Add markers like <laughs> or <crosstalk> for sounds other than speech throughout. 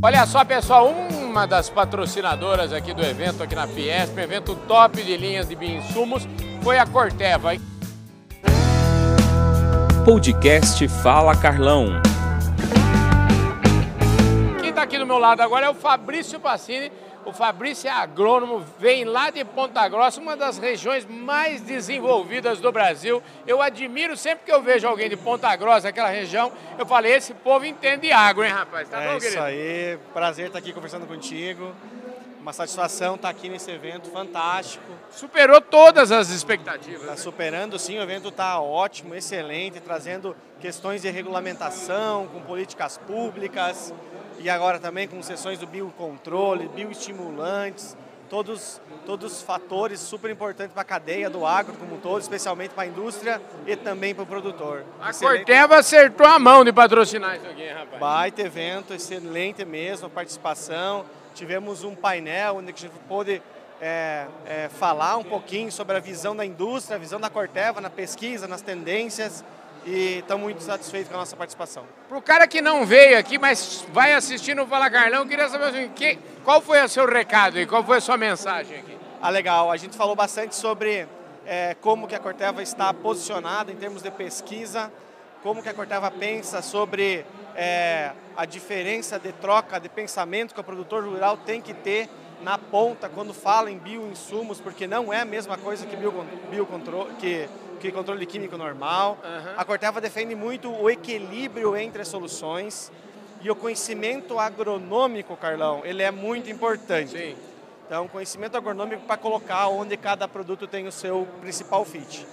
Olha só, pessoal, uma das patrocinadoras aqui do evento, aqui na Fiesp, evento top de linhas de bioinsumos, foi a Corteva. Podcast Fala Carlão. Quem está aqui do meu lado agora é o Fabrício Passini. O Fabrício é agrônomo, vem lá de Ponta Grossa, uma das regiões mais desenvolvidas do Brasil. Eu admiro sempre que eu vejo alguém de Ponta Grossa, aquela região, eu falei, esse povo entende agro, hein, rapaz? Tá é bom, isso aí, prazer estar aqui conversando contigo. Uma satisfação estar aqui nesse evento fantástico. Superou todas as expectativas. Está né? superando, sim. O evento está ótimo, excelente, trazendo questões de regulamentação, com políticas públicas e agora também com sessões do biocontrole, bioestimulantes, todos, todos fatores super importantes para a cadeia do agro como um todo, especialmente para a indústria e também para o produtor. A excelente. Corteva acertou a mão de patrocinar isso aqui, rapaz. Baita evento, excelente mesmo a participação. Tivemos um painel onde a gente pôde é, é, falar um pouquinho sobre a visão da indústria, a visão da Corteva na pesquisa, nas tendências e estamos muito satisfeitos com a nossa participação. Para o cara que não veio aqui, mas vai assistindo o Fala Carlão, eu queria saber assim, que, qual foi o seu recado e qual foi a sua mensagem aqui? Ah, legal. A gente falou bastante sobre é, como que a Corteva está posicionada em termos de pesquisa, como que a Corteva pensa sobre é, a diferença de troca de pensamento que o produtor rural tem que ter na ponta quando fala em bioinsumos, porque não é a mesma coisa que biocontrole, que que controle químico normal. Uhum. A Corteva defende muito o equilíbrio entre as soluções e o conhecimento agronômico, Carlão, ele é muito importante. Sim. Então, conhecimento agronômico para colocar onde cada produto tem o seu principal fit.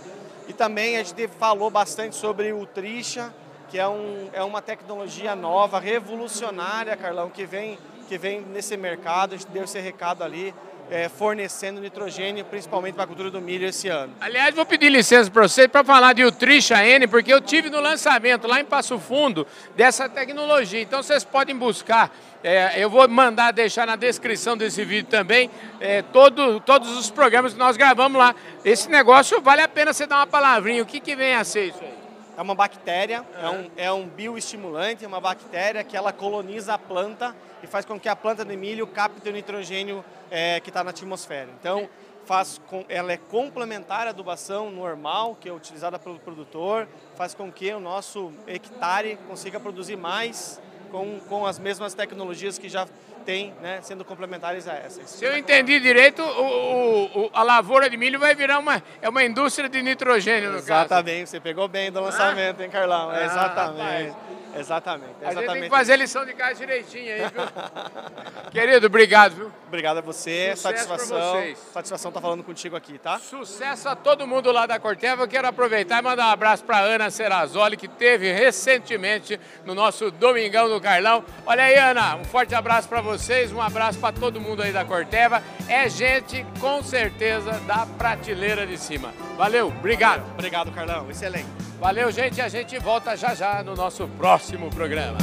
E também a gente falou bastante sobre o Trisha, que é, um, é uma tecnologia nova, revolucionária, Carlão, que vem, que vem nesse mercado. A gente deu esse recado ali é, fornecendo nitrogênio, principalmente para a cultura do milho esse ano. Aliás, vou pedir licença para você para falar de Utrisha N, porque eu tive no lançamento lá em Passo Fundo dessa tecnologia. Então vocês podem buscar. É, eu vou mandar deixar na descrição desse vídeo também é, todo, todos os programas que nós gravamos lá. Esse negócio vale a pena você dar uma palavrinha. O que, que vem a ser isso aí? É uma bactéria, é, um, é um bioestimulante, é uma bactéria que ela coloniza a planta e faz com que a planta de milho capte o nitrogênio é, que está na atmosfera. Então, faz com, ela é complementar à adubação normal, que é utilizada pelo produtor, faz com que o nosso hectare consiga produzir mais com, com as mesmas tecnologias que já tem, né, sendo complementares a essas. Se eu entendi direito, o, o, a lavoura de milho vai virar uma, é uma indústria de nitrogênio, no exatamente, caso. Exatamente, você pegou bem do lançamento, hein, Carlão? Ah, exatamente. Exatamente, exatamente. A gente tem que fazer lição de casa direitinho aí, viu? <laughs> Querido, obrigado, viu? Obrigado a você, Sucesso satisfação. Vocês. Satisfação estar tá falando contigo aqui, tá? Sucesso a todo mundo lá da Corteva. Eu quero aproveitar e mandar um abraço para Ana Serazoli, que teve recentemente no nosso Domingão do Carlão. Olha aí, Ana, um forte abraço para vocês, um abraço para todo mundo aí da Corteva. É gente, com certeza, da prateleira de cima. Valeu, obrigado. Obrigado, Carlão. Excelente. Valeu, gente. A gente volta já já no nosso próximo programa.